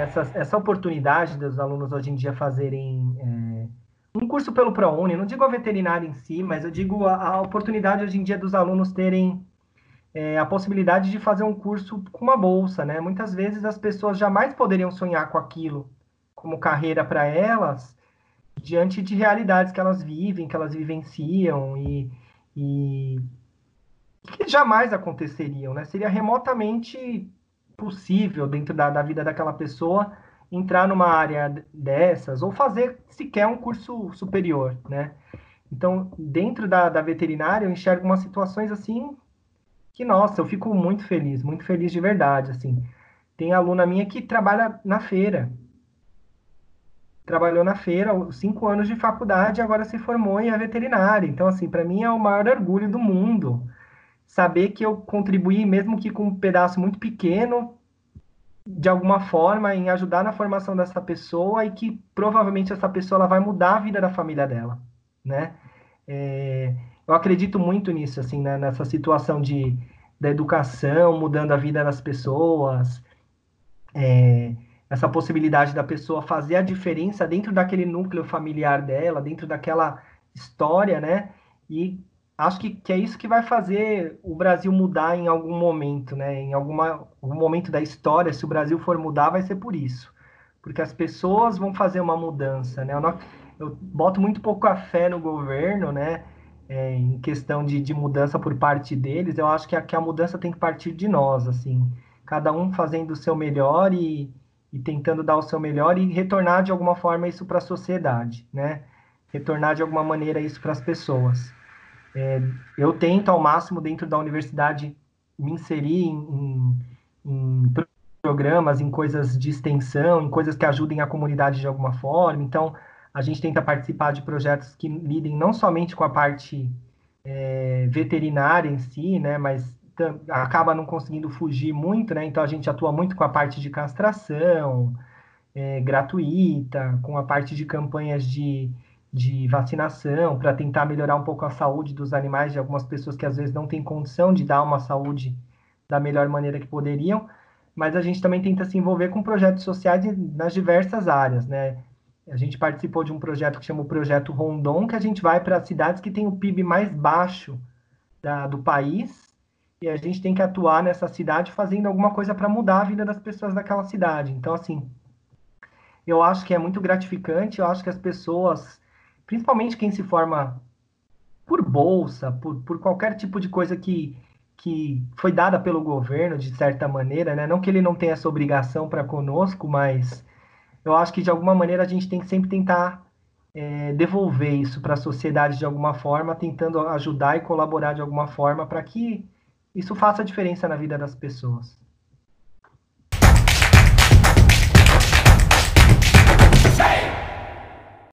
essa, essa oportunidade dos alunos hoje em dia fazerem é, um curso pelo ProUni, não digo a veterinária em si, mas eu digo a, a oportunidade hoje em dia dos alunos terem é, a possibilidade de fazer um curso com uma bolsa, né? Muitas vezes as pessoas jamais poderiam sonhar com aquilo como carreira para elas, diante de realidades que elas vivem, que elas vivenciam e, e que jamais aconteceriam, né? Seria remotamente possível dentro da, da vida daquela pessoa entrar numa área dessas ou fazer sequer um curso superior, né? Então, dentro da, da veterinária, eu enxergo umas situações assim que, nossa, eu fico muito feliz, muito feliz de verdade, assim. Tem aluna minha que trabalha na feira. Trabalhou na feira, cinco anos de faculdade, agora se formou em veterinária. Então, assim, para mim é o maior orgulho do mundo saber que eu contribuí, mesmo que com um pedaço muito pequeno, de alguma forma, em ajudar na formação dessa pessoa e que provavelmente essa pessoa ela vai mudar a vida da família dela, né? É, eu acredito muito nisso, assim, né? nessa situação de, da educação, mudando a vida das pessoas, é, essa possibilidade da pessoa fazer a diferença dentro daquele núcleo familiar dela, dentro daquela história, né? E acho que, que é isso que vai fazer o Brasil mudar em algum momento, né? Em alguma, algum momento da história, se o Brasil for mudar, vai ser por isso. Porque as pessoas vão fazer uma mudança, né? Eu, não, eu boto muito pouco a fé no governo, né? É, em questão de, de mudança por parte deles, eu acho que a, que a mudança tem que partir de nós, assim. Cada um fazendo o seu melhor e, e tentando dar o seu melhor e retornar de alguma forma isso para a sociedade, né? Retornar de alguma maneira isso para as pessoas. É, eu tento ao máximo dentro da universidade me inserir em, em, em, programas, em coisas de extensão, em coisas que ajudem a comunidade de alguma forma. Então, a gente tenta participar de projetos que lidem não somente com a parte é, veterinária em si, né, mas acaba não conseguindo fugir muito, né? Então a gente atua muito com a parte de castração é, gratuita, com a parte de campanhas de de vacinação, para tentar melhorar um pouco a saúde dos animais, de algumas pessoas que às vezes não têm condição de dar uma saúde da melhor maneira que poderiam, mas a gente também tenta se envolver com projetos sociais nas diversas áreas, né? A gente participou de um projeto que chama o Projeto Rondon, que a gente vai para cidades que têm o PIB mais baixo da, do país, e a gente tem que atuar nessa cidade fazendo alguma coisa para mudar a vida das pessoas daquela cidade. Então, assim, eu acho que é muito gratificante, eu acho que as pessoas principalmente quem se forma por bolsa, por, por qualquer tipo de coisa que, que foi dada pelo governo, de certa maneira, né? Não que ele não tenha essa obrigação para conosco, mas eu acho que de alguma maneira a gente tem que sempre tentar é, devolver isso para a sociedade de alguma forma, tentando ajudar e colaborar de alguma forma para que isso faça diferença na vida das pessoas.